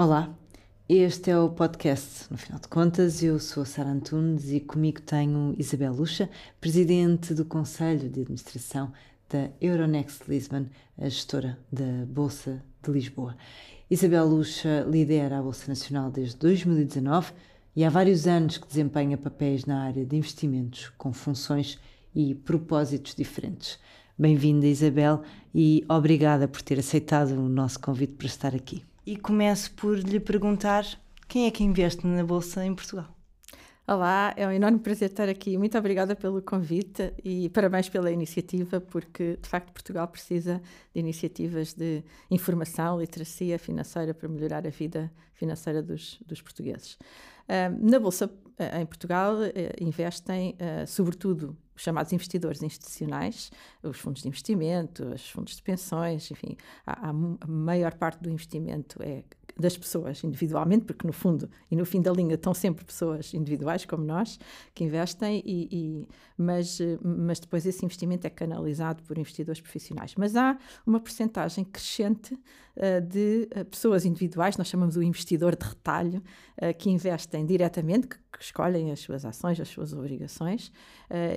Olá, este é o podcast. No final de contas, eu sou a Sara Antunes e comigo tenho Isabel Lucha, presidente do Conselho de Administração da Euronext Lisbon, a gestora da Bolsa de Lisboa. Isabel Lucha lidera a Bolsa Nacional desde 2019 e há vários anos que desempenha papéis na área de investimentos com funções e propósitos diferentes. Bem-vinda, Isabel, e obrigada por ter aceitado o nosso convite para estar aqui. E começo por lhe perguntar quem é que investe na Bolsa em Portugal? Olá, é um enorme prazer estar aqui. Muito obrigada pelo convite e parabéns pela iniciativa, porque de facto Portugal precisa de iniciativas de informação, literacia financeira para melhorar a vida financeira dos, dos portugueses. Na Bolsa em Portugal eh, investem, uh, sobretudo, os chamados investidores institucionais, os fundos de investimento, os fundos de pensões, enfim, a maior parte do investimento é das pessoas individualmente, porque no fundo e no fim da linha estão sempre pessoas individuais como nós que investem, e, e, mas, mas depois esse investimento é canalizado por investidores profissionais. Mas há uma percentagem crescente uh, de uh, pessoas individuais, nós chamamos o investidor de retalho, uh, que investem diretamente, que, que, escolhem as suas ações, as suas obrigações,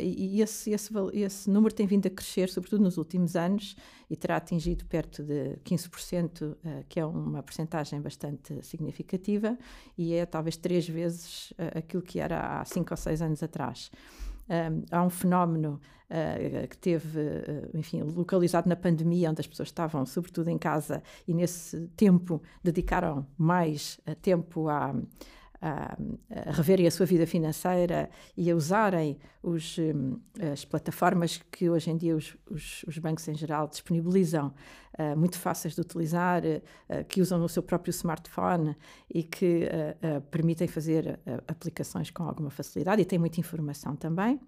e, e esse, esse, esse número tem vindo a crescer, sobretudo nos últimos anos, e terá atingido perto de 15%, que é uma percentagem bastante significativa e é talvez três vezes uh, aquilo que era há cinco ou seis anos atrás. Um, há um fenómeno uh, que teve, uh, enfim, localizado na pandemia, onde as pessoas estavam sobretudo em casa e nesse tempo dedicaram mais tempo a a, reverem a sua vida financeira e a usarem os, hum, as plataformas que hoje em dia os, os, os bancos em geral disponibilizam, uh, muito fáceis de utilizar, uh, que usam no seu próprio smartphone e que uh, permitem fazer aplicações com alguma facilidade e têm muita informação também.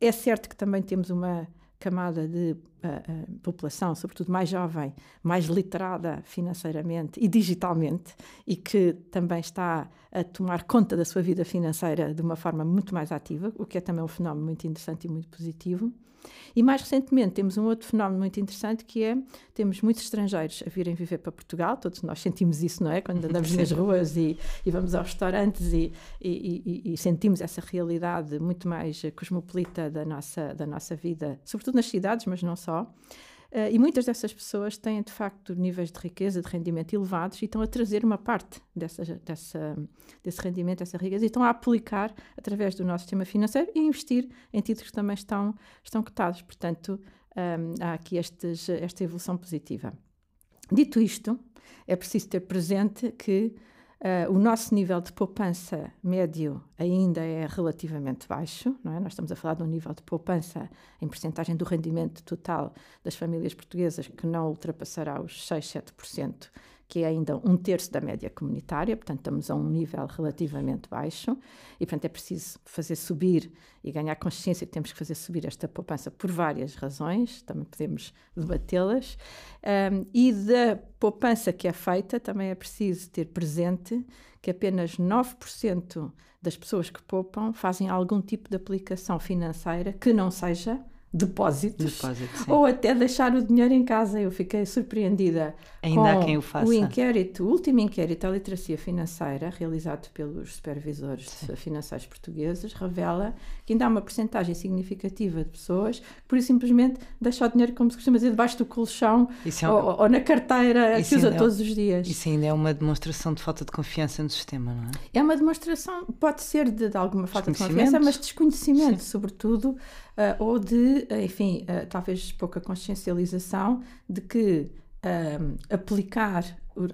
É certo que também temos uma camada de uh, uh, população, sobretudo mais jovem, mais literada financeiramente e digitalmente, e que também está a tomar conta da sua vida financeira de uma forma muito mais ativa, o que é também um fenómeno muito interessante e muito positivo. E mais recentemente temos um outro fenómeno muito interessante que é temos muitos estrangeiros a virem viver para Portugal, todos nós sentimos isso, não é? Quando andamos nas ruas e, e, vamos aos restaurantes e, e, e, sentimos essa realidade muito mais cosmopolita da nossa, da nossa vida, sobretudo nas cidades, mas não só. Uh, e muitas dessas pessoas têm, de facto, níveis de riqueza, de rendimento elevados e estão a trazer uma parte dessa, dessa, desse rendimento, dessa riqueza, e estão a aplicar através do nosso sistema financeiro e investir em títulos que também estão, estão cotados. Portanto, um, ehm, há aqui estes, esta evolução positiva. Dito isto, é preciso ter presente que Uh, o nosso nível de poupança médio ainda é relativamente baixo, não é? Nós estamos a falar de um nível de poupança em percentagem do rendimento total das famílias portuguesas que não ultrapassará os 6, 7% que é ainda um terço da média comunitária, portanto estamos a um nível relativamente baixo e, portanto, é preciso fazer subir e ganhar consciência que temos que fazer subir esta poupança por várias razões, também podemos debatê-las, um, e da poupança que é feita também é preciso ter presente que apenas 9% das pessoas que poupam fazem algum tipo de aplicação financeira que não seja depósitos ou até deixar o dinheiro em casa. Eu fiquei surpreendida Ainda com há quem o faça. o inquérito, o último inquérito à literacia financeira realizado pelos supervisores financeiros portugueses revela que ainda há uma porcentagem significativa de pessoas que por isso simplesmente deixam o dinheiro, como se costuma dizer, debaixo do colchão é um... ou, ou, na carteira isso que usa é... todos os dias. Isso ainda é uma demonstração de falta de confiança no sistema, não é? É uma demonstração, pode ser de, de alguma falta de confiança, mas desconhecimento, Sim. sobretudo, uh, ou de enfim, uh, talvez pouca consciencialização de que uh, aplicar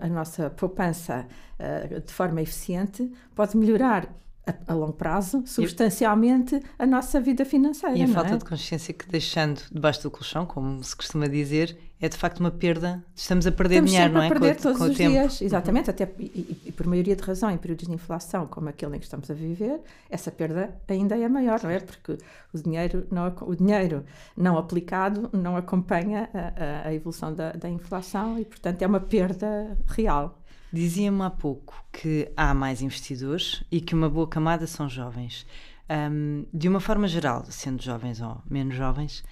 a nossa poupança uh, de forma eficiente pode melhorar a, a longo prazo, substancialmente, a nossa vida financeira. E a falta é? de consciência que deixando debaixo do colchão, como se costuma dizer, é de facto uma perda. Estamos a perder Estamos dinheiro, não é? a perder com, todos com os dias, exatamente, uhum. até e, e, por maioria de razão, em períodos de inflação como aquele em que estamos a viver, essa perda ainda é maior, não é? Porque o dinheiro não, o dinheiro não aplicado não acompanha a, a evolução da, da inflação e, portanto, é uma perda real. Dizia-me há pouco que há mais investidores e que uma boa camada são jovens. Um, de uma forma geral, sendo jovens ou menos jovens,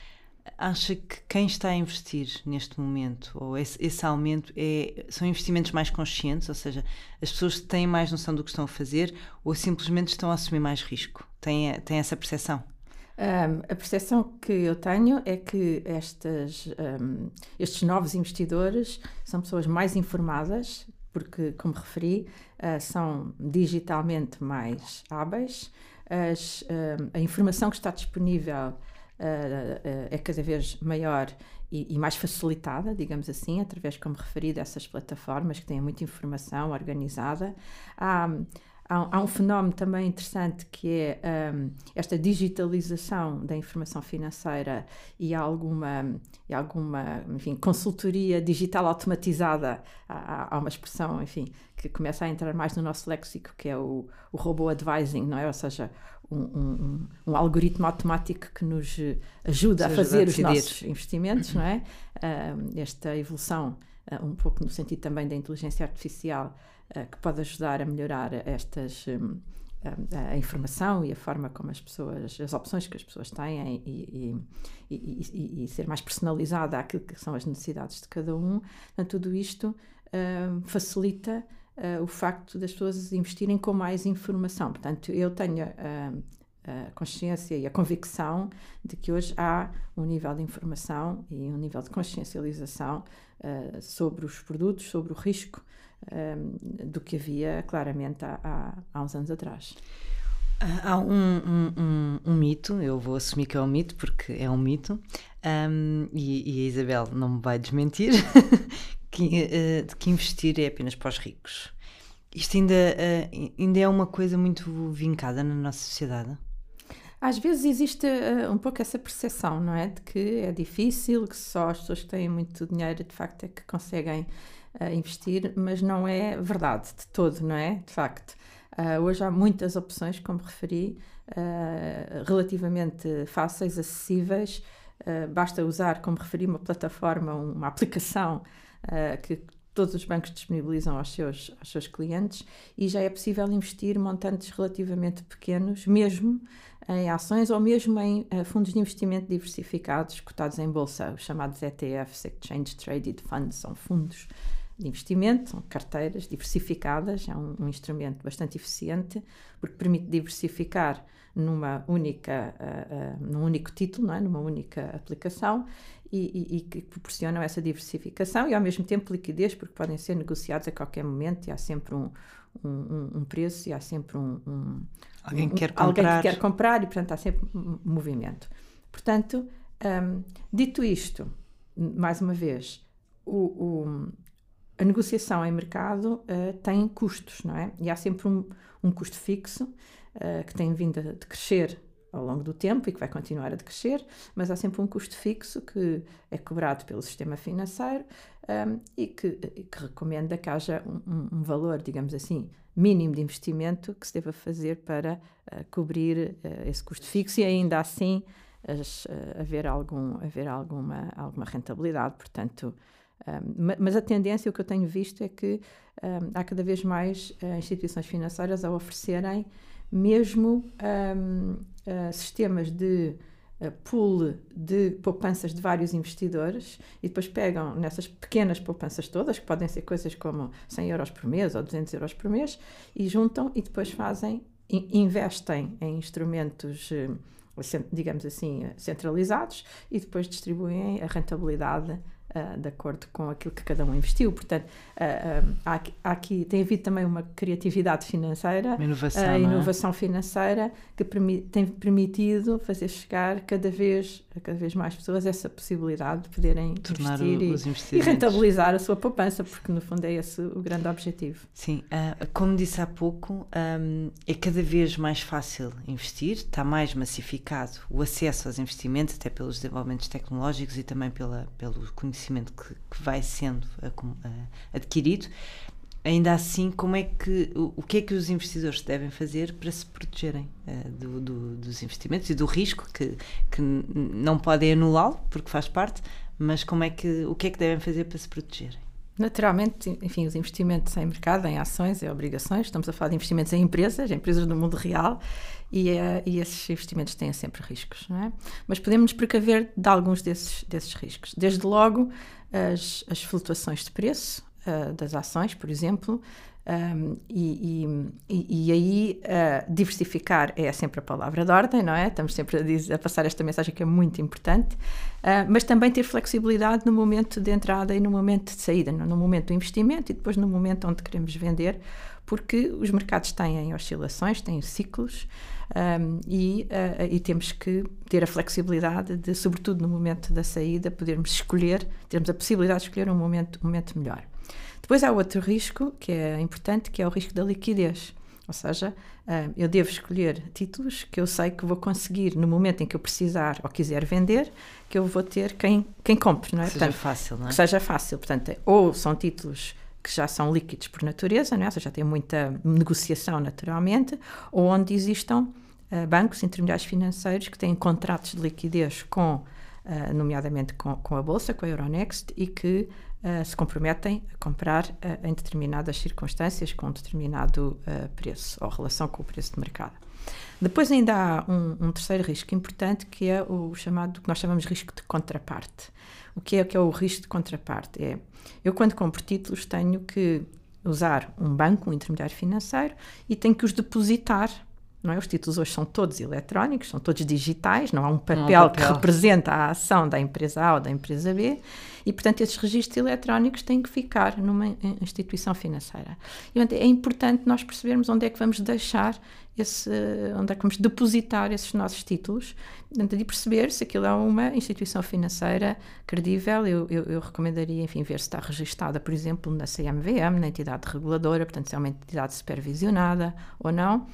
acha que quem está a investir neste momento, ou esse, esse, aumento, é, são investimentos mais conscientes, ou seja, as pessoas têm mais noção do que estão a fazer ou simplesmente estão a assumir mais risco? Têm, têm essa percepção? Um, a percepção que eu tenho é que estas, um, estes novos investidores são pessoas mais informadas, porque, como referi, uh, são digitalmente mais hábeis, as, um, a informação que está disponível é cada vez maior e, e, mais facilitada, digamos assim, através, como referi, dessas plataformas que têm muita informação organizada. Há, há, há um fenómeno também interessante que é um, esta digitalização da informação financeira e alguma, e alguma enfim, consultoria digital automatizada. Há, há, uma expressão, enfim, que começa a entrar mais no nosso léxico, que é o, o robô advising, não é? Ou seja, um, um, um, algoritmo automático que nos ajuda a fazer a os nossos investimentos, não é? Uh, esta evolução, uh, um pouco no sentido também da inteligência artificial, uh, que pode ajudar a melhorar estas. Um, a, a, informação e a forma como as pessoas, as opções que as pessoas têm e, e, e, e ser mais personalizada àquilo que são as necessidades de cada um. Portanto, tudo isto facilita uh, o facto das pessoas investirem com mais informação. Portanto, eu tenho uh, a consciência e a convicção de que hoje há um nível de informação e um nível de consciencialização uh, sobre os produtos, sobre o risco, do que havia claramente há, há, uns anos atrás. Há um, um, um, um, mito, eu vou assumir que é um mito porque é um mito, um, e, e, a Isabel não me vai desmentir, que, uh, de que investir é apenas para os ricos. Isto ainda, uh, ainda é uma coisa muito vincada na nossa sociedade? Às vezes existe uh, um pouco essa percepção, não é? De que é difícil, que só as pessoas que têm muito dinheiro de facto é que conseguem uh, investir, mas não é verdade de todo, não é? De facto. hoje há muitas opções, como referi, relativamente fáceis, acessíveis. basta usar, como referi, uma plataforma, uma aplicação uh, que todos os bancos disponibilizam aos seus, aos seus clientes e já é possível investir montantes relativamente pequenos, mesmo em ações ou mesmo em uh, fundos de investimento diversificados cotados em bolsa, os chamados ETFs, Exchange Traded Funds, são fundos de investimento, são carteiras diversificadas, é um, um instrumento bastante eficiente porque permite diversificar numa única, uh, uh, num único título, não é? numa única aplicação e, e, e, que proporcionam essa diversificação e ao mesmo tempo liquidez, porque podem ser negociados a qualquer momento e há sempre um, um, um preço e há sempre um, um alguém, que quer comprar. alguém que quer comprar e portanto há sempre movimento. Portanto, hum, dito isto, mais uma vez, o, o, a negociação em mercado uh, tem custos, não é? E há sempre um, um custo fixo uh, que tem vindo a de crescer ao longo do tempo e que vai continuar a decrescer, mas há sempre um custo fixo que é cobrado pelo sistema financeiro um, e que, que, recomenda que haja um, um, valor, digamos assim, mínimo de investimento que se deva fazer para uh, cobrir uh, esse custo fixo e ainda assim as, uh, haver, algum, haver alguma, alguma rentabilidade. Portanto, um, mas a tendência, o que eu tenho visto é que um, há cada vez mais instituições financeiras a oferecerem mesmo um, uh, sistemas de uh, pool de poupanças de vários investidores e depois pegam nessas pequenas poupanças todas, que podem ser coisas como 100 euros por mês ou 200 euros por mês, e juntam e depois fazem, investem em instrumentos, uh, digamos assim, centralizados e depois distribuem a rentabilidade uh, de acordo com aquilo que cada um investiu. Portanto, uh, há, há, aqui tem havido também uma criatividade financeira, uma inovação, a inovação é? financeira que permi tem permitido fazer chegar cada vez a cada vez mais pessoas essa possibilidade de poderem Tornar investir e, e, rentabilizar a sua poupança, porque no fundo é esse o grande objetivo. Sim, uh, como disse há pouco, um, é cada vez mais fácil investir, está mais massificado o acesso aos investimentos, até pelos desenvolvimentos tecnológicos e também pela, pelo conhecimento que, que vai sendo adquirido. Ainda assim, como é que o, o, que é que os investidores devem fazer para se protegerem uh, do, do, dos investimentos e do risco que, que não podem anulá-lo porque faz parte, mas como é que o que é que devem fazer para se protegerem? Naturalmente, enfim, os investimentos em mercado, em ações e obrigações, estamos a falar de investimentos em empresas, em empresas do mundo real, e, uh, e esses investimentos têm sempre riscos, não é? Mas podemos nos precaver de alguns desses, desses riscos. Desde logo, as, as flutuações de preço uh, das ações, por exemplo, um, e, e, e, aí uh, diversificar é sempre a palavra de ordem, não é? Estamos sempre a, dizer, a passar esta mensagem que é muito importante, uh, mas também ter flexibilidade no momento de entrada e no momento de saída, no, momento do investimento e depois no momento onde queremos vender, porque os mercados têm oscilações, têm ciclos um, e, uh, e, temos que ter a flexibilidade de, sobretudo no momento da saída, podermos escolher, termos a possibilidade de escolher um momento, um momento melhor. Depois há outro risco que é importante, que é o risco da liquidez. Ou seja, ah, eu devo escolher títulos que eu sei que vou conseguir no momento em que eu precisar ou quiser vender, que eu vou ter quem, quem compre, não é? Que seja Portanto, fácil, não é? Que seja fácil. Portanto, ou são títulos que já são líquidos por natureza, não é? ou seja, já tem muita negociação naturalmente, ou onde existam uh, bancos intermediários financeiros que têm contratos de liquidez com, uh, nomeadamente com, com a Bolsa, com a Euronext, e que uh, se comprometem a comprar uh, em determinadas circunstâncias com um determinado preço ou relação com o preço de mercado. Depois ainda há um, um, terceiro risco importante que é o chamado, que nós chamamos de risco de contraparte. O que é, que é o risco de contraparte? É, eu quando compro títulos tenho que usar um banco, um intermediário financeiro, e tenho que os depositar não é? Os títulos hoje são todos eletrónicos, são todos digitais, não há um papel, um papel. que representa a ação da empresa A ou da empresa B, e, portanto, esses registros eletrónicos têm que ficar numa instituição financeira. E, é importante nós percebermos onde é que vamos deixar esse, onde é que vamos depositar esses nossos títulos, portanto, de perceber se aquilo é uma instituição financeira credível. Eu, eu, eu, recomendaria, enfim, ver se está registada, por exemplo, na CMVM, na entidade reguladora, portanto, se é uma entidade supervisionada ou não.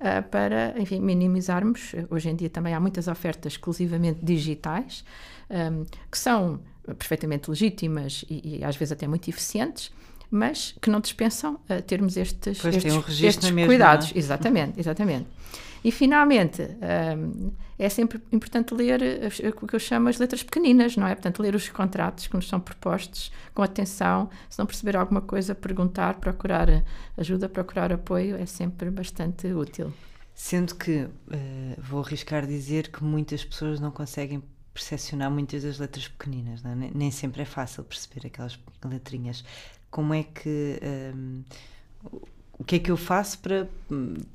Uh, para, enfim, minimizarmos. Hoje em dia também há muitas ofertas exclusivamente digitais, um, que são perfeitamente legítimas e, e, às vezes até muito eficientes, mas que não dispensam uh, termos estes, estes, um estes mesmo, cuidados. É? Exatamente, exatamente. E finalmente, um, é sempre importante ler o que eu chamo as letras pequeninas, não é? Portanto, ler os contratos que nos são propostos com atenção. Se não perceber alguma coisa, perguntar, procurar ajuda, procurar apoio é sempre bastante útil. Sendo que, uh, vou arriscar dizer que muitas pessoas não conseguem percepcionar muitas das letras pequeninas, é? nem sempre é fácil perceber aquelas letrinhas. Como é que. Um, o que é que eu faço para,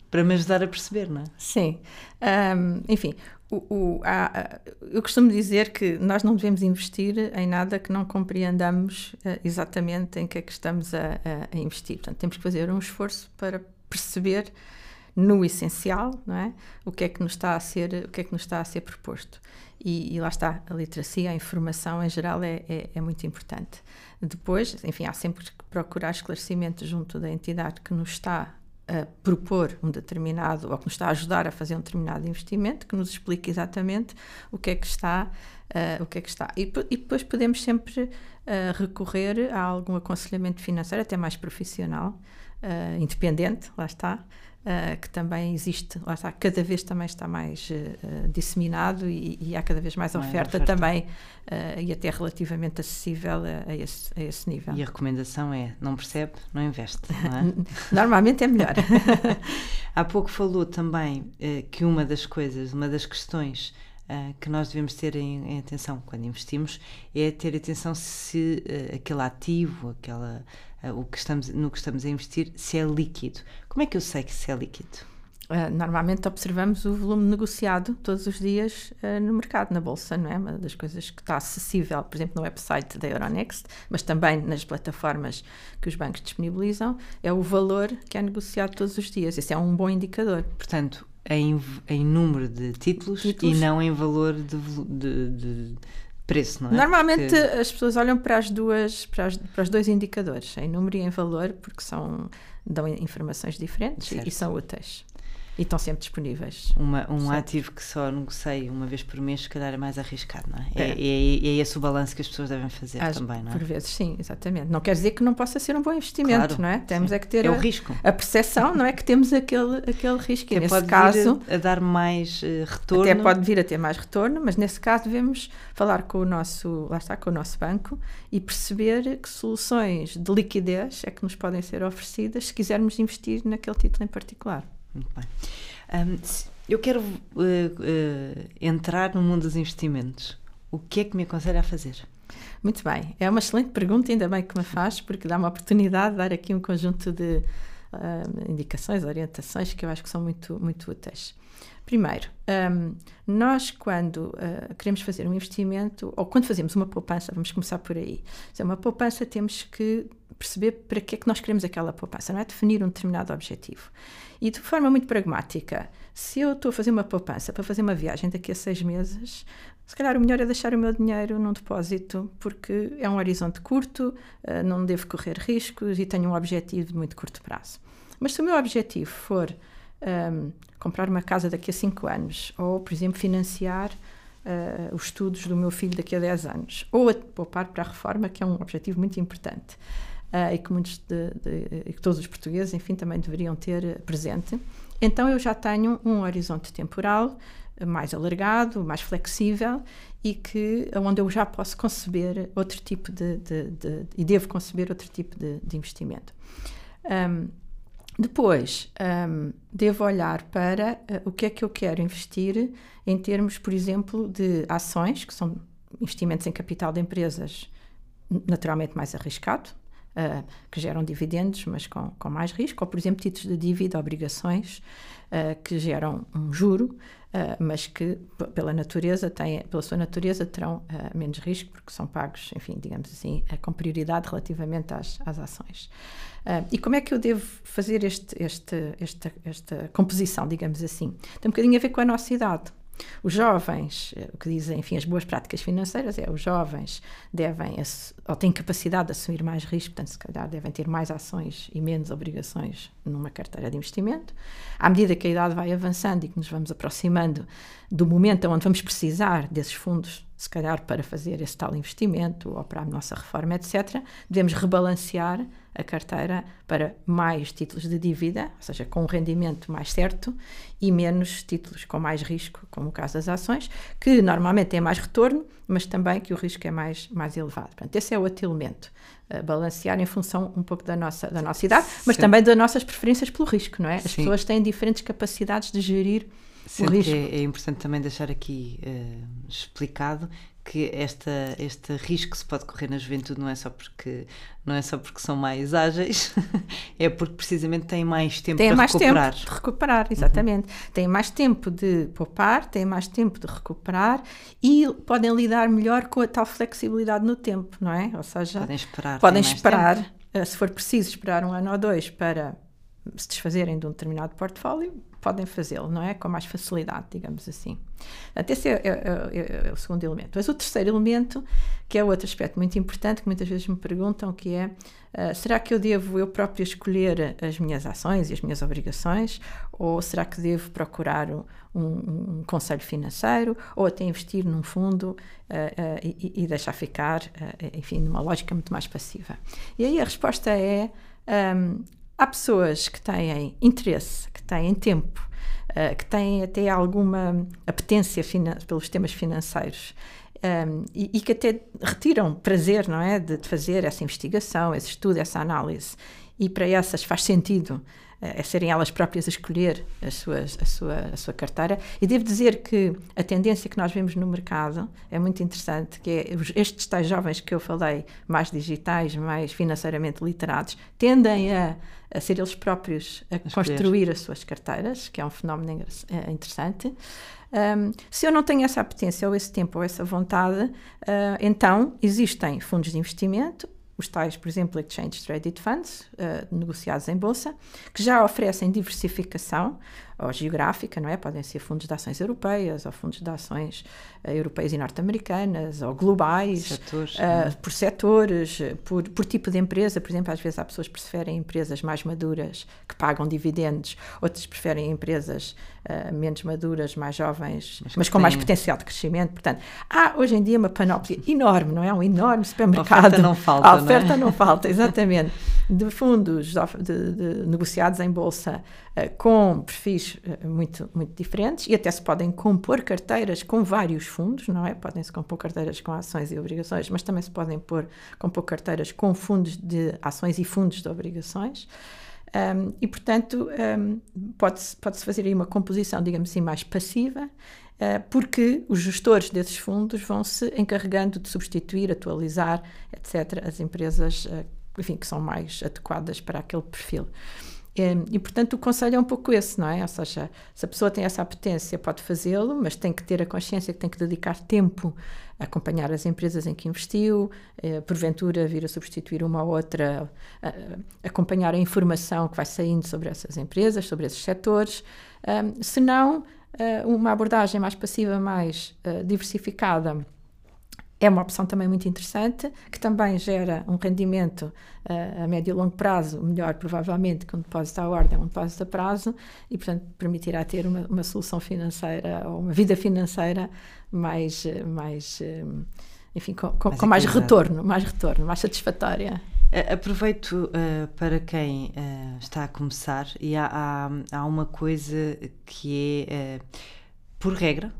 para me ajudar a perceber, não é? Sim. Um, enfim, o, o, há, eu costumo dizer que nós não devemos investir em nada que não compreendamos uh, exatamente em que é que estamos a, a, a, investir. Portanto, temos que fazer um esforço para perceber no essencial, não é? O que é que nos está a ser, o que é que nos está a ser proposto. E, e lá está, a literacia, a informação em geral é, é, é muito importante. Depois, enfim, há sempre que procurar esclarecimento junto da entidade que nos está a propor um determinado, ou que nos está a ajudar a fazer um determinado investimento, que nos explique exatamente o que é que está, uh, o que é que está. E, e depois podemos sempre uh, recorrer a algum aconselhamento financeiro, até mais profissional, uh, independente, lá está, Uh, que também existe, lá está, cada vez também está mais uh, disseminado e, e, há cada vez mais oferta, oferta. também uh, e até relativamente acessível a, a, esse, a, esse, nível. E a recomendação é, não percebe, não investe, não é? Normalmente é melhor. há pouco falou também que uma das coisas, uma das questões que nós devemos ter em, em, atenção quando investimos é ter atenção se aquele ativo, aquela o que estamos, no que estamos a investir, se é líquido. Como é que eu sei que se é líquido? Uh, normalmente observamos o volume negociado todos os dias uh, no mercado, na bolsa, não é? Uma das coisas que está acessível, por exemplo, no website da Euronext, mas também nas plataformas que os bancos disponibilizam, é o valor que é negociado todos os dias. Esse é um bom indicador. Portanto, em, em número de títulos, títulos, e não em valor de, de, de preço, não é? Normalmente porque... as pessoas olham para as duas, para, as, para os dois indicadores, em número e em valor, porque são dão informações diferentes e, e, são úteis. E estão sempre disponíveis. Uma, um sempre. ativo que só negociei uma vez por mês, se calhar é mais arriscado, não é? É, é, é, é esse o balanço que as pessoas devem fazer As, também, não é? Por vezes, sim, exatamente. Não quer dizer que não possa ser um bom investimento, claro, não é? Temos sim. é que ter é a, o risco. a percepção, não é? Que temos aquele, aquele risco. E nesse pode caso. Vir a, a dar mais uh, retorno. Até pode vir a ter mais retorno, mas nesse caso devemos falar com o nosso, lá está, com o nosso banco e perceber que soluções de liquidez é que nos podem ser oferecidas se quisermos investir naquele título em particular. Muito bem. Um, eu quero uh, uh, entrar no mundo dos investimentos. O que é que me aconselha a fazer? Muito bem, é uma excelente pergunta, ainda bem que me faz, porque dá uma oportunidade de dar aqui um conjunto de uh, indicações, orientações que eu acho que são muito, muito úteis. Primeiro, um, nós quando uh, queremos fazer um investimento, ou quando fazemos uma poupança, vamos começar por aí. É uma poupança, temos que perceber para que é que nós queremos aquela poupança, não é? Definir um determinado objetivo. E de forma muito pragmática, se eu estou a fazer uma poupança para fazer uma viagem daqui a seis meses, se calhar o melhor é deixar o meu dinheiro num depósito, porque é um horizonte curto, uh, não devo correr riscos e tenho um objetivo de muito curto prazo. Mas se o meu objetivo for um, comprar uma casa daqui a 5 anos, ou, por exemplo, financiar uh, os estudos do meu filho daqui a 10 anos, ou a poupar para a reforma, que é um objetivo muito importante. Uh, e que muitos de, de, e que todos os portugueses, enfim, também deveriam ter presente. Então eu já tenho um horizonte temporal mais alargado, mais flexível e que onde eu já posso conceber outro tipo de, de, de e devo conceber outro tipo de, investimento. Um, depois, um, devo olhar para uh, o que é que eu quero investir em termos, por exemplo, de ações, que são investimentos em capital de empresas naturalmente mais arriscado, uh, que geram dividendos, mas com, com mais risco, ou, por exemplo, títulos de dívida, obrigações, uh, que geram um juro, uh, mas que, pela natureza, têm, pela sua natureza, terão menos risco, porque são pagos, enfim, digamos assim, com prioridade relativamente às, às ações. e como é que eu devo fazer este, este, esta, esta composição, digamos assim? Tem um bocadinho a ver com a nossa idade. Os jovens, eh, o que dizem, enfim, as boas práticas financeiras é os jovens devem, ou têm capacidade de assumir mais risco, portanto, se calhar devem ter mais ações e menos obrigações numa carteira de investimento. À medida que a idade vai avançando e que nos vamos aproximando do momento onde vamos precisar desses fundos, se calhar para fazer esse tal investimento ou para a nossa reforma, etc., devemos rebalancear a carteira para mais títulos de dívida, ou seja, com um rendimento mais certo, e menos títulos com mais risco, como o caso das ações, que normalmente têm mais retorno, mas também que o risco é mais, mais elevado. Portanto, esse é outro elemento. Uh, balancear em função um pouco da nossa, da nossa idade, mas Sim. também das nossas preferências pelo risco, não é? As Sim. pessoas têm diferentes capacidades de gerir Sempre o risco. É, é importante também deixar aqui uh, explicado que esta, este risco se pode correr na juventude não é só porque não é só porque são mais ágeis, é porque precisamente têm mais tempo têm para mais recuperar. tempo de recuperar, exatamente. Uhum. Têm mais tempo de poupar, têm mais tempo de recuperar e podem lidar melhor com a tal flexibilidade no tempo, não é? Ou seja, podem esperar, podem esperar, tempo. Eh, se for preciso esperar um ano ou dois para se desfazerem de um determinado portfólio, podem fazê-lo, não é? Com mais facilidade, digamos assim. Portanto, esse é, é, é, é, o segundo elemento. Mas o terceiro elemento, que é outro aspecto muito importante, que muitas vezes me perguntam, que é, uh, será que eu devo eu próprio escolher as minhas ações e as minhas obrigações? Ou será que devo procurar um, um, um conselho financeiro? Ou até investir num fundo uh, uh, e, e, deixar ficar, enfim, numa lógica muito mais passiva? E aí a resposta é... Um, há pessoas que têm interesse, que têm tempo, uh, que têm até alguma apetência pelos temas financeiros um, ehm, e, e, que até retiram prazer, não é, de, de, fazer essa investigação, esse estudo, essa análise. E para essas faz sentido é serem elas próprias a escolher as suas, a, sua, a sua carteira. E devo dizer que a tendência que nós vemos no mercado é muito interessante, que é estes tais jovens que eu falei, mais digitais, mais financeiramente literados, tendem a, a ser eles próprios a, construir as suas carteiras, que é um fenómeno é interessante. Um, se eu não tenho essa apetência ou esse tempo ou essa vontade, uh, então existem fundos de investimento os tais, por exemplo, Exchange Traded Funds, uh, negociados em bolsa, que já oferecem diversificação, ou geográfica, não é? Podem ser fundos de ações europeias ou fundos de ações uh, europeias e norte-americanas ou globais, setores, uh, por setores, por, por tipo de empresa. Por exemplo, às vezes há pessoas que preferem empresas mais maduras que pagam dividendos, outras preferem empresas uh, menos maduras, mais jovens, mas, mas com mais potencial de crescimento. Portanto, há hoje em dia uma panóplia enorme, não é? Um enorme supermercado. A oferta não falta. A oferta não, é? não falta, exatamente. De fundos de, de negociados em bolsa uh, com perfis uh, muito, muito diferentes e até se podem compor carteiras com vários fundos, não é? Podem-se compor carteiras com ações e obrigações, mas também se podem pôr, compor carteiras com fundos de ações e fundos de obrigações. Um, e, portanto, um, pode-se pode fazer aí uma composição, digamos assim, mais passiva, uh, porque os gestores desses fundos vão se encarregando de substituir, atualizar, etc., as empresas uh, enfim, que são mais adequadas para aquele perfil. E, portanto, o conselho é um pouco esse, não é? Ou seja, se a pessoa tem essa apetência, pode fazê-lo, mas tem que ter a consciência que tem que dedicar tempo a acompanhar as empresas em que investiu, eh, porventura vir a substituir uma ou outra, acompanhar a informação que vai saindo sobre essas empresas, sobre esses setores. Se não, uh, uma abordagem mais passiva, mais uh, diversificada é uma opção também muito interessante, que também gera um rendimento uh, a médio e longo prazo melhor, provavelmente, que um depósito à ordem, um depósito a prazo, e, portanto, permitirá ter uma, uma solução financeira ou uma vida financeira mais, mais uh, enfim, com, com, mais, com mais retorno, mais retorno, mais satisfatória. Aproveito uh, para quem está a começar e há, há, há, uma coisa que é, por regra,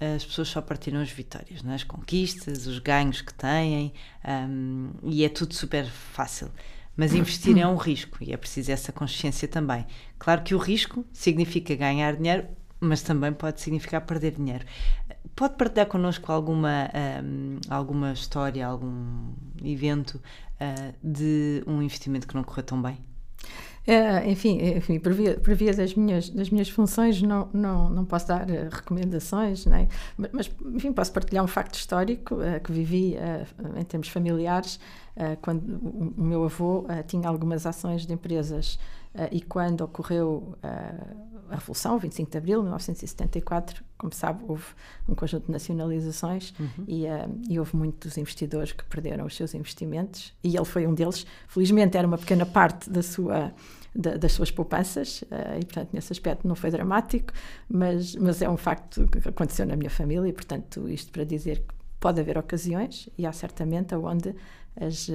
as pessoas só partilham as vitórias, é? as conquistas, os ganhos que têm, um, e é tudo super fácil. Mas investir é um risco e é preciso essa consciência também. Claro que o risco significa ganhar dinheiro, mas também pode significar perder dinheiro. Pode partilhar connosco alguma, um, alguma história, algum evento uh, de um investimento que não correu tão bem? É, enfim, enfim por, via, por via das minhas, das minhas funções, não, não, não posso dar uh, recomendações, né? mas, enfim, posso partilhar um facto histórico uh, que vivi uh, em termos familiares, quando o, o, meu avô tinha algumas ações de empresas e quando ocorreu a Revolução, 25 de Abril de 1974, como sabe, houve um conjunto de nacionalizações uhum. e, e houve muitos investidores que perderam os seus investimentos e ele foi um deles. Felizmente era uma pequena parte da sua da, das suas poupanças, uh, e portanto, nesse aspecto não foi dramático, mas, mas é um facto que aconteceu na minha família, e portanto, isto para dizer que pode haver ocasiões, e há certamente onde as. Uh,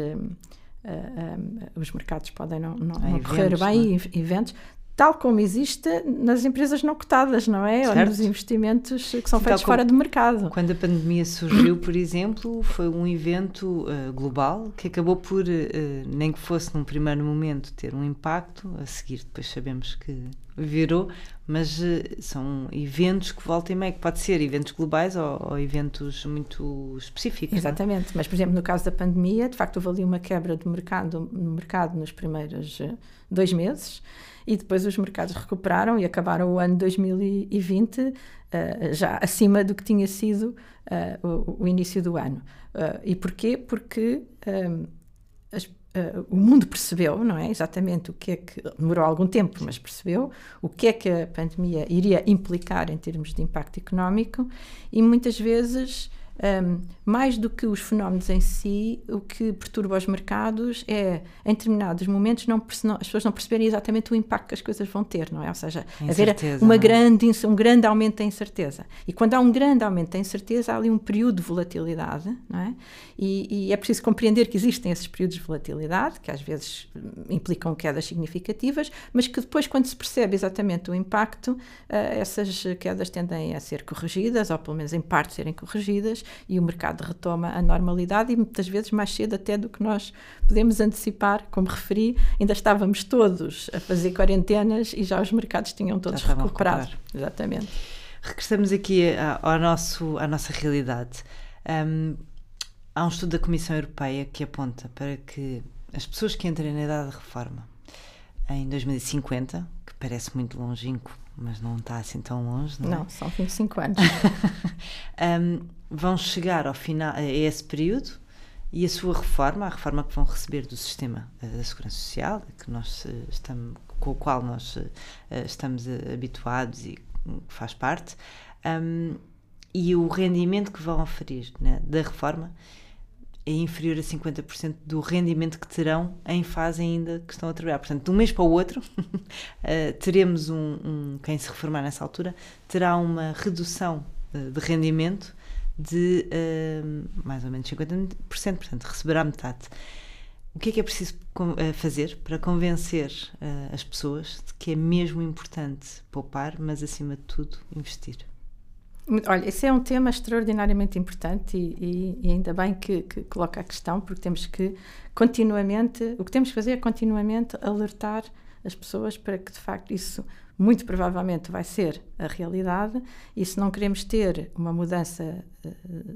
uh, os mercados podem não, não, não correr bem, não é? eventos, tal como existe nas empresas não cotadas, não é? Certo. Ou nos investimentos que são feitos fora do mercado. Quando a pandemia surgiu, por exemplo, foi um evento uh, global que acabou por, uh, nem que fosse num primeiro momento, ter um impacto, a seguir depois sabemos que virou, mas uh, são eventos que voltam e meio, que pode ser eventos globais ou, ou eventos muito específicos. É? Exatamente, mas por exemplo no caso da pandemia, de facto houve ali uma quebra de mercado, no mercado nos primeiros dois meses, e depois os mercados recuperaram e acabaram o ano 2020 uh, eh, já acima do que tinha sido uh, o, o, início do ano. Uh, e porquê? Porque as, o mundo percebeu, não é? Exatamente o que é que. demorou algum tempo, mas percebeu o que é que a pandemia iria implicar em termos de impacto económico e muitas vezes um, mais do que os fenómenos em si, o que perturba os mercados é, em determinados momentos, não, as pessoas não perceberem exatamente o impacto que as coisas vão ter, não é? Ou seja, haver uma é? grande, um grande aumento da incerteza. E quando há um grande aumento da incerteza, há ali um período de volatilidade, não é? E, e é preciso compreender que existem esses períodos de volatilidade, que às vezes implicam quedas significativas, mas que depois, quando se percebe exatamente o impacto, uh, essas quedas tendem a ser corrigidas, ou pelo menos em parte serem corrigidas, e o mercado retoma a normalidade e muitas vezes mais cedo até do que nós podemos antecipar, como referi, ainda estávamos todos a fazer quarentenas e já os mercados tinham todos recuperado. Exatamente. Regressamos aqui ao nosso, à nossa realidade. Um, há um estudo da Comissão Europeia que aponta para que as pessoas que entrem na idade de reforma em 2050, que parece muito longínquo, mas não está assim tão longe, não, é? não são 25 anos. um, vão chegar ao final, a esse período e a sua reforma, a reforma que vão receber do sistema da Segurança Social, que nós estamos, com o qual nós estamos habituados e faz parte, um, e o rendimento que vão oferir né, da reforma é inferior a 50% do rendimento que terão em fase ainda que estão a trabalhar. Portanto, de um mês para o outro, uh, teremos um, um, Quem se reformar nessa altura terá uma redução uh, de rendimento de uh, mais ou menos 50%, portanto, receberá metade. O que é que é preciso fazer para convencer as pessoas de que é mesmo importante poupar, mas acima de tudo investir? Olha, esse é um tema extraordinariamente importante e, e, e ainda bem que, que, coloca a questão, porque temos que continuamente, o que temos que fazer é continuamente alertar as pessoas para que de facto isso muito provavelmente vai ser a realidade e se não queremos ter uma mudança eh,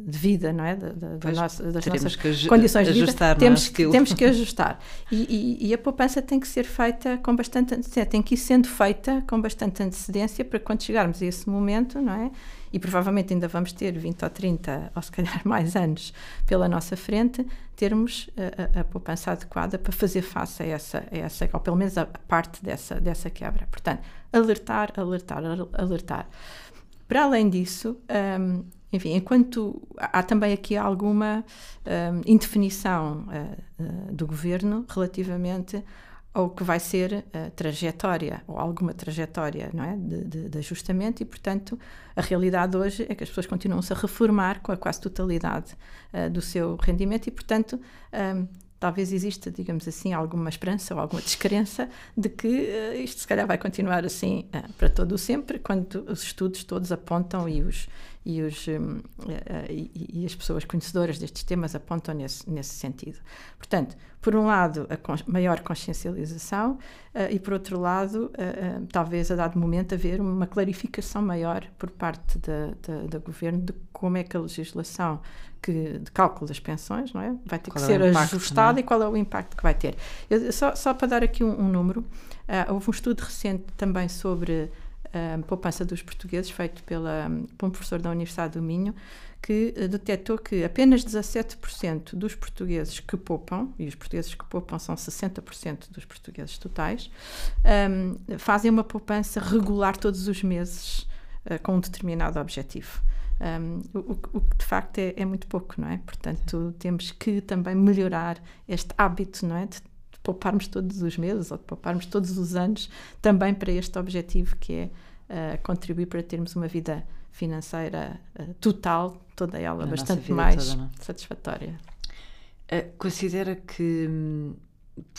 de vida, não é? Da, da, da nossa, das nossas condições de vida, é? temos, que, temos que ajustar. E, e, e, a poupança tem que ser feita com bastante antecedência, tem que ir sendo feita com bastante antecedência para quando chegarmos a esse momento, não é? E provavelmente ainda vamos ter 20 ou 30, ou se calhar mais anos pela nossa frente, termos a, a, poupança adequada para fazer face a essa, a essa, ou pelo menos a parte dessa, dessa quebra. Portanto, alertar, alertar, alertar. Para além disso, um, enfim, enquanto há também aqui alguma um, indefinição uh, uh, do governo relativamente ou que vai ser a trajetória, ou alguma trajetória não é? de, de, de, ajustamento, e, portanto, a realidade hoje é que as pessoas continuam-se a reformar com a quase totalidade uh, do seu rendimento, e, portanto, um, talvez exista, digamos assim, alguma esperança ou alguma descrença de que uh, isto se calhar vai continuar assim uh, para todo o sempre, quando os estudos todos apontam e os, e, os, um, e, e, as pessoas conhecedoras destes temas apontam nesse, nesse sentido. Portanto, por um lado, a con maior consciencialização uh, e, por outro lado, uh, uh, talvez a dado momento haver uma clarificação maior por parte do governo de como é que a legislação que, de cálculo das pensões não é? vai ter qual que é ser impacto, ajustada é? e qual é o impacto que vai ter. Eu, só, só para dar aqui um, um número, houve um estudo recente também sobre a poupança dos portugueses, feito pela, por um professor da Universidade do Minho, que uh, detectou que apenas 17% dos portugueses que poupam, e os portugueses que poupam são 60% dos portugueses totais, um, fazem uma poupança regular todos os meses uh, com um determinado objetivo. Um, o, o, que de facto é, é, muito pouco, não é? Portanto, temos que também melhorar este hábito, não é? De pouparmos todos os meses ou de pouparmos todos os anos também para este objetivo que é uh, contribuir para termos uma vida financeira uh, total, toda ela Na bastante mais toda, é? satisfatória. Uh, considera que hum,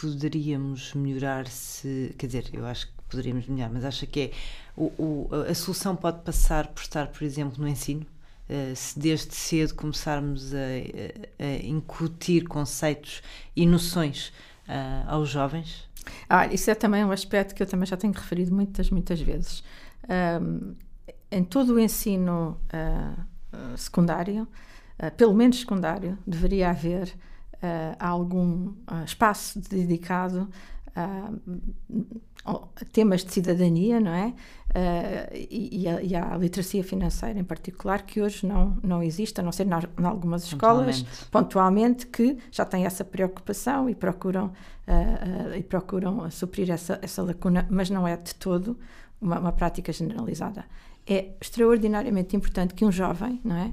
poderíamos melhorar se. Quer dizer, eu acho que poderíamos melhorar, mas acha que é. O, o, a solução pode passar por estar, por exemplo, no ensino? Uh, se desde cedo começarmos a, a, a incutir conceitos e noções uh, aos jovens? Ah, isso é também um aspecto que eu também já tenho referido muitas, muitas vezes. Um, em todo o ensino uh, secundário, uh, pelo menos secundário, deveria haver algum espaço dedicado a temas de cidadania, não é? Uh, e, e, a, e, a, literacia financeira em particular, que hoje não, não existe, a não ser em algumas escolas, pontualmente. pontualmente. que já têm essa preocupação e procuram, uh, uh, e procuram suprir essa, essa lacuna, mas não é de todo uma, uma prática generalizada. É extraordinariamente importante que um jovem, não é?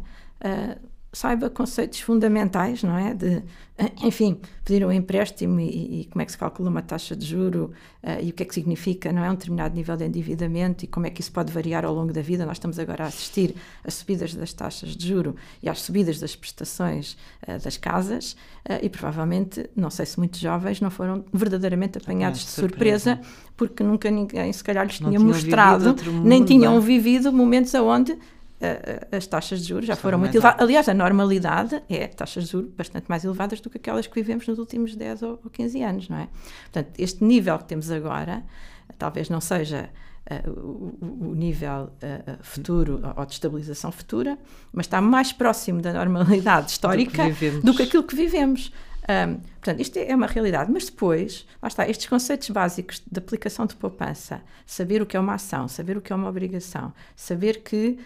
Saiba conceitos fundamentais, não é? De, enfim, pedir um empréstimo e, e como é que se calcula uma taxa de juro uh, e o que é que significa, não é? Um determinado nível de endividamento e como é que isso pode variar ao longo da vida. Nós estamos agora a assistir às subidas das taxas de juro e às subidas das prestações uh, das casas uh, e provavelmente, não sei se muitos jovens não foram verdadeiramente apanhados de surpresa, surpresa porque nunca ninguém, se calhar, lhes tinha mostrado, nem tinham vivido momentos onde as taxas de juros já foram muito elevadas. Aliás, a normalidade é taxas de juros bastante mais elevadas do que aquelas que vivemos nos últimos 10 ou 15 anos, não é? Portanto, este nível que temos agora talvez não seja uh, o, o, nível uh, futuro ou de estabilização futura, mas está mais próximo da normalidade histórica do que, do que aquilo que vivemos. Um, portanto, isto é uma realidade. Mas depois, lá está, estes conceitos básicos de aplicação de poupança, saber o que é uma ação, saber o que é uma obrigação, saber que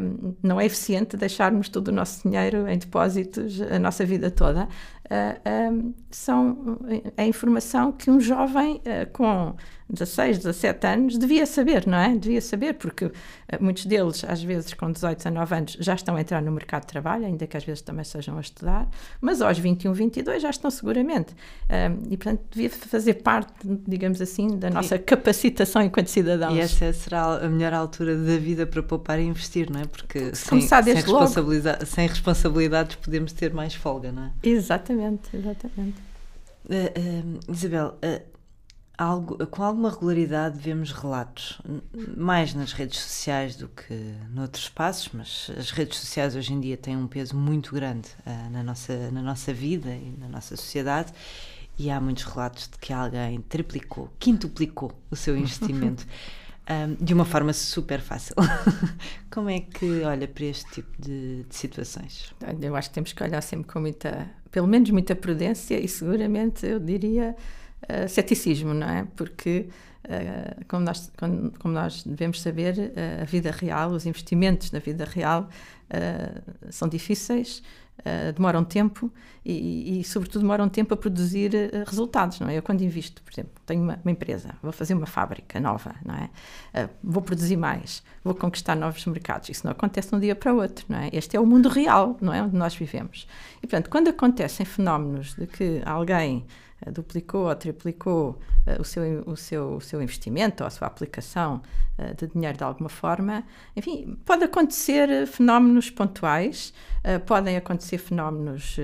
um, não é eficiente deixarmos todo o nosso dinheiro em depósitos a nossa vida toda, uh, um, são a informação que um jovem uh, com 16, 17 anos devia saber, não é? Devia saber, porque muitos deles, às vezes, com 18, 19 anos, já estão a entrar no mercado de trabalho, ainda que às vezes também sejam a estudar, mas aos 21, 22 já estão seguramente. Um, e, portanto, devia fazer parte, digamos assim, da nossa capacitação enquanto cidadãos. E essa será a melhor altura da vida para poupar e investir, não é? Porque Se sem, sem, responsabilidade, sem responsabilidades podemos ter mais folga, não é? Exatamente, exatamente. Uh, uh, Isabel, uh, algo, com alguma regularidade vemos relatos, mais nas redes sociais do que noutros espaços, mas as redes sociais hoje em dia têm um peso muito grande na, nossa, na nossa vida e na nossa sociedade. E há muitos relatos de que alguém triplicou, quintuplicou o seu investimento. um, de uma forma super fácil. Como é que olha para este tipo de, de, situações? Eu acho que temos que olhar sempre com muita, pelo menos muita prudência e seguramente eu diria uh, ceticismo, não é? Porque uh, como, nós, como, como, nós devemos saber, uh, a vida real, os investimentos na vida real são difíceis, demoram tempo e, e, sobretudo, demoram tempo a produzir resultados, não é? Eu, quando invisto, por exemplo, tenho uma, uma empresa, vou fazer uma fábrica nova, não é? Vou produzir mais, vou conquistar novos mercados. Isso não acontece de um dia para o outro, não é? Este é o mundo real, não é? Onde nós vivemos. E, portanto, quando acontecem fenómenos de que alguém eh, duplicou ou triplicou uh, o, seu, o, seu, o seu investimento ou a sua aplicação uh, de dinheiro de alguma forma. Enfim, pode acontecer fenómenos pontuais, podem acontecer fenómenos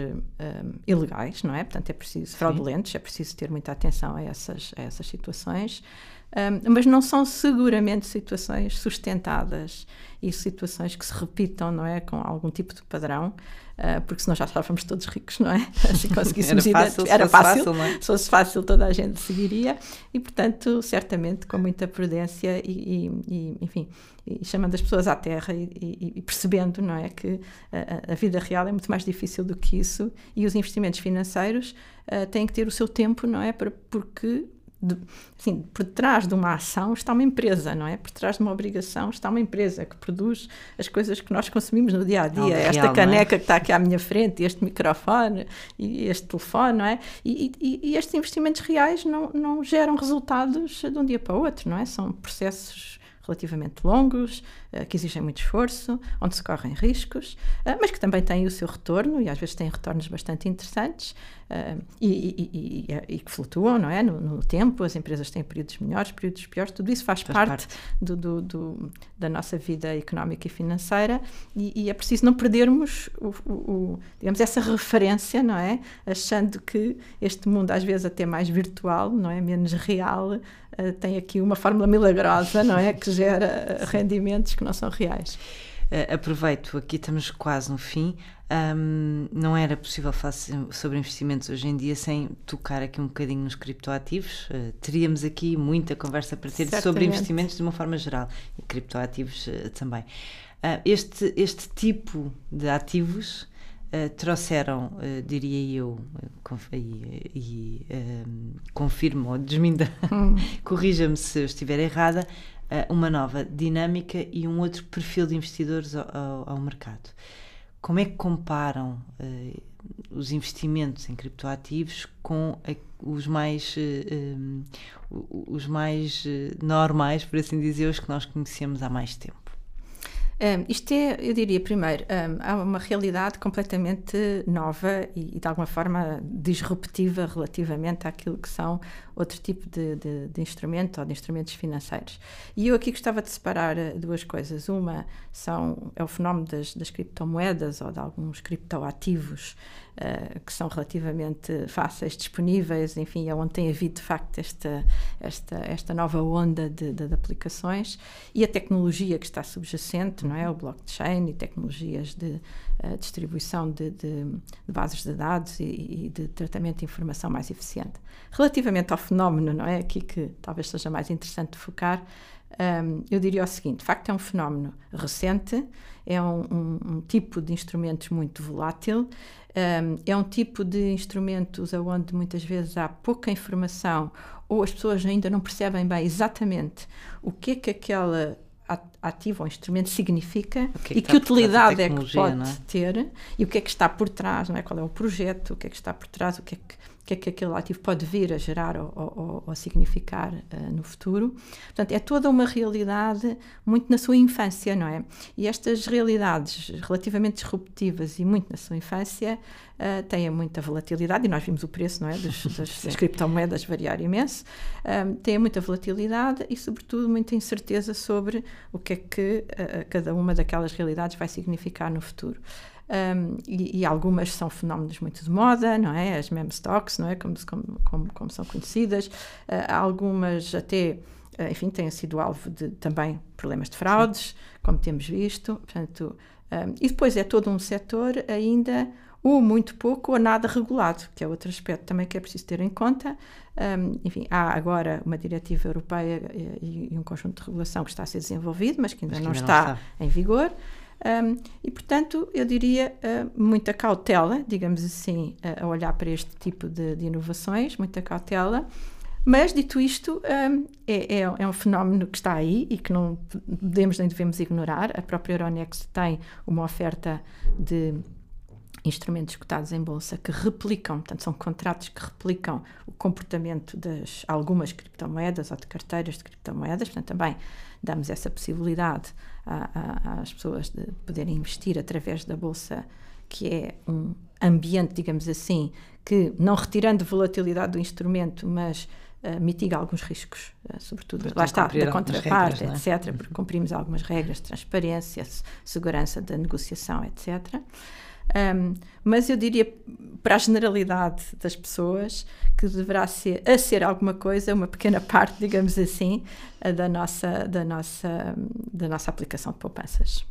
ilegais, não é? Portanto, é preciso, fraudulentos, é preciso ter muita atenção a essas, a essas situações. Um, mas não são seguramente situações sustentadas e situações que se repitam, não é? Com algum tipo de padrão. Ah, porque senão já estávamos todos ricos, não é? Se conseguíssemos era fácil, era fácil, fácil não é? se fosse fácil toda a gente seguiria e, portanto, certamente com muita prudência e, e enfim, e chamando as pessoas à terra e, e, e percebendo, não é, que a, a, vida real é muito mais difícil do que isso e os investimentos financeiros uh, têm que ter o seu tempo, não é, para, porque de, assim, por trás de uma ação está uma empresa, não é? Por trás de uma obrigação está uma empresa que produz as coisas que nós consumimos no dia a dia. Esta real, é? caneca é? que está aqui à minha frente, este microfone e este telefone, não é? E, e, e estes investimentos reais não, não geram resultados de um dia para o outro, não é? São processos relativamente longos, uh, que exigem muito esforço, onde se correm riscos, uh, mas que também têm o seu retorno e às vezes têm retornos bastante interessantes uh, e, e, e, e, que flutuam, não é? No, no, tempo, as empresas têm períodos melhores, períodos piores, tudo isso faz, faz parte, parte. Do, do, do, da nossa vida económica e financeira e, é preciso não perdermos, o, o, o, digamos, essa referência, não é? Achando que este mundo às vezes até mais virtual, não é? Menos real, uh, tem aqui uma fórmula milagrosa, não é? Que gera rendimentos que não são reais. Uh, aproveito, aqui estamos quase no fim. Um, não era possível falar sobre investimentos hoje em dia sem tocar aqui um bocadinho nos criptoativos. Uh, teríamos aqui muita conversa para ter Certamente. sobre investimentos de uma forma geral e criptoativos uh, também. este, este tipo de ativos Uh, trouxeram, uh, diria eu, e, e uh, confirmo ou desminda, hum. corrija-me se eu estiver errada, uma nova dinâmica e um outro perfil de investidores ao, ao, ao mercado. Como é que comparam os investimentos em criptoativos com a, os mais, um, os mais normais, por assim dizer, os que nós conhecemos há mais tempo? Um, isto é, eu diria, primeiro, um, há uma realidade completamente nova e, e, de alguma forma, disruptiva relativamente àquilo que são outro tipo de, de, de instrumento ou de instrumentos financeiros. E eu aqui gostava de separar eh, duas coisas. Uma são, é o fenómeno das, das criptomoedas ou de alguns criptoativos uh, que são relativamente fáceis, disponíveis, enfim, é onde tem havido de facto esta, esta, esta nova onda de, de, de aplicações e a tecnologia que está subjacente, não é? O blockchain e tecnologias de uh, distribuição de, de, de, bases de dados e, e, de tratamento de informação mais eficiente. Relativamente ao fenómeno, não é? Aqui que talvez seja mais interessante focar, um, eu diria o seguinte: de facto, é um fenómeno recente, é um, um, um tipo de instrumentos muito volátil Um, é um tipo de instrumentos onde muitas vezes há pouca informação ou as pessoas ainda não percebem bem exatamente o que é que aquela ativo ou instrumento significa que é que e que utilidade é que pode é? ter e o que é que está por trás, não é? qual é o projeto, o que é que está por trás, o que é que o que é que aquele ativo pode vir a gerar ou, ou, ou significar uh, no futuro. Portanto, é toda uma realidade muito na sua infância, não é? E estas realidades relativamente disruptivas e muito na sua infância uh, têm muita volatilidade, e nós vimos o preço, não é? Das, das, das criptomoedas variar imenso, um, têm muita volatilidade e, sobretudo, muita incerteza sobre o que é que uh, cada uma daquelas realidades vai significar no futuro. Um, e, e, algumas são fenómenos muito de moda, não é? As meme stocks, não é? Como, como, como, como são conhecidas. Uh, algumas até, uh, enfim, têm sido alvo de também problemas de fraudes, Sim. como temos visto. Portanto, um, e depois é todo um setor ainda ou muito pouco ou nada regulado, que é outro aspecto também que é preciso ter em conta. Um, enfim, há agora uma diretiva europeia e, e, um conjunto de regulação que está a ser desenvolvido, mas que ainda, mas que não, ainda está não, está em vigor. Um, e, portanto, eu diria uh, muita cautela, digamos assim, uh, a olhar para este tipo de, de, inovações, muita cautela. Mas, dito isto, um, é, é, é, um fenómeno que está aí e que não podemos nem devemos ignorar. A própria Euronext tem uma oferta de instrumentos cotados em bolsa que replicam, portanto, são contratos que replicam o comportamento das algumas criptomoedas ou de carteiras de criptomoedas, portanto, também damos essa possibilidade às pessoas de poderem investir através da bolsa, que é um ambiente, digamos assim, que não retirando volatilidade do instrumento, mas uh, mitiga alguns riscos, uh, sobretudo, lá está, da contraparte, regras, é? etc., porque cumprimos algumas regras de transparência, segurança da negociação, etc. Um, mas eu diria para a generalidade das pessoas que deverá ser a ser alguma coisa, uma pequena parte, digamos assim, da nossa, da nossa, da nossa aplicação de poupanças.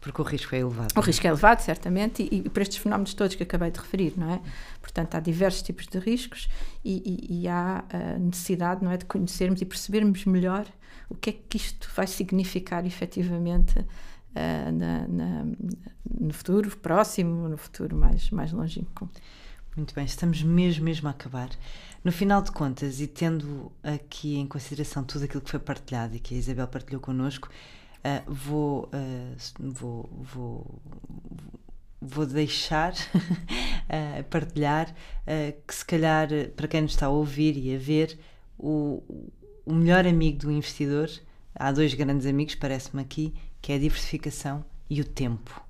Porque o risco é elevado. O risco é elevado, certamente, e, e, para estes fenómenos todos que acabei de referir, não é? Portanto, há diversos tipos de riscos e, e, e há a necessidade, não é, de conhecermos e percebermos melhor o que é que isto vai significar efetivamente uh, na, na, no futuro próximo, no futuro mais, mais longínquo. Muito bem, estamos mesmo, mesmo a acabar. No final de contas, e tendo aqui em consideração tudo aquilo que foi partilhado e que a Isabel partilhou connosco, uh, vou, uh, vou, vou, vou deixar uh, partilhar que se calhar para quem nos está a ouvir e a ver o, o melhor amigo do investidor, há dois grandes amigos, parece-me aqui, que é a diversificação e o tempo,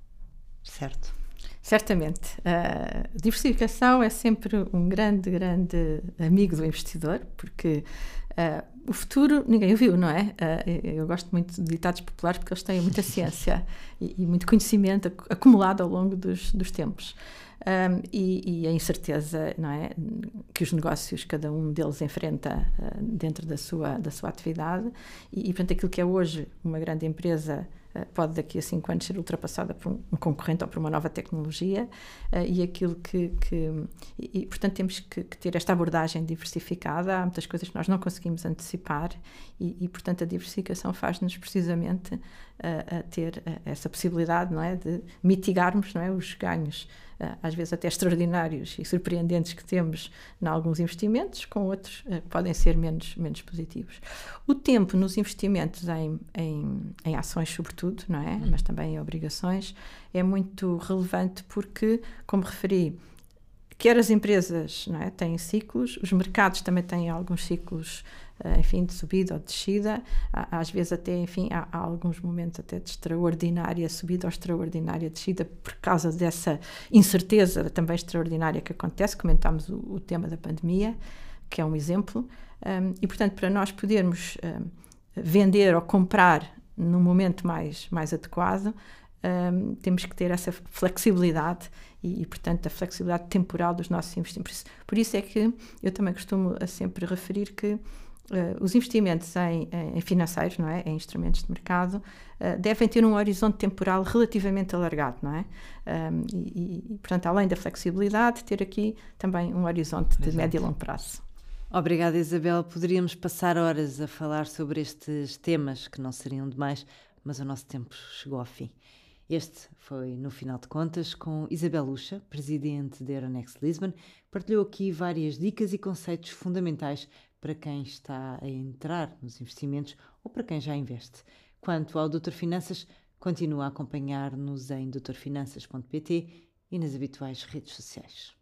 certo? Certamente. A diversificação é sempre um grande, grande amigo do investidor, porque uh, o futuro ninguém o viu, não é? Uh, eu gosto muito de ditados populares porque eles têm muita ciência e, e, muito conhecimento acumulado ao longo dos, dos tempos. Um, e, e, a incerteza não é, que os negócios, cada um deles enfrenta uh, dentro da sua, da sua atividade. E, e, portanto, aquilo que é hoje uma grande empresa pode daqui a cinco anos ser ultrapassada por um concorrente ou por uma nova tecnologia. Uh, e aquilo que, que e, e, portanto temos que, que, ter esta abordagem diversificada. Há muitas coisas que nós não conseguimos antecipar e, e portanto a diversificação faz-nos precisamente uh, a ter essa possibilidade não é de mitigarmos não é os ganhos às vezes até extraordinários e surpreendentes que temos em alguns investimentos, com outros uh, podem ser menos, menos positivos. O tempo nos investimentos em, em, em ações, sobretudo, não é? Uhum. Mas também em obrigações, é muito relevante porque, como referi, quer as empresas não é, têm ciclos, os mercados também têm alguns ciclos eh, enfim, de subida ou de descida, às vezes até, enfim, há, há, alguns momentos até de extraordinária subida ou extraordinária descida por causa dessa incerteza também extraordinária que acontece, comentámos o, o tema da pandemia, que é um exemplo, um, e portanto para nós podermos um, vender ou comprar num momento mais, mais adequado, um, temos que ter essa flexibilidade e, e, portanto, a flexibilidade temporal dos nossos investimentos. Por isso, por isso é que eu também costumo sempre referir que Uh, os investimentos em, em, financeiros, não é, em instrumentos de mercado, uh, devem ter um horizonte temporal relativamente alargado, não é? Um, e, e, portanto, além da flexibilidade, ter aqui também um horizonte de Exato. médio e longo prazo. Obrigada, Isabel. Poderíamos passar horas a falar sobre estes temas que não seriam demais, mas o nosso tempo chegou ao fim. Este foi, no final de contas, com Isabel Lucha, presidente da Euronext Lisbon, partilhou aqui várias dicas e conceitos fundamentais para quem está a entrar nos investimentos ou para quem já investe. Quanto ao Doutor Finanças, continua a acompanhar-nos em doutorfinanças.pt e nas habituais redes sociais.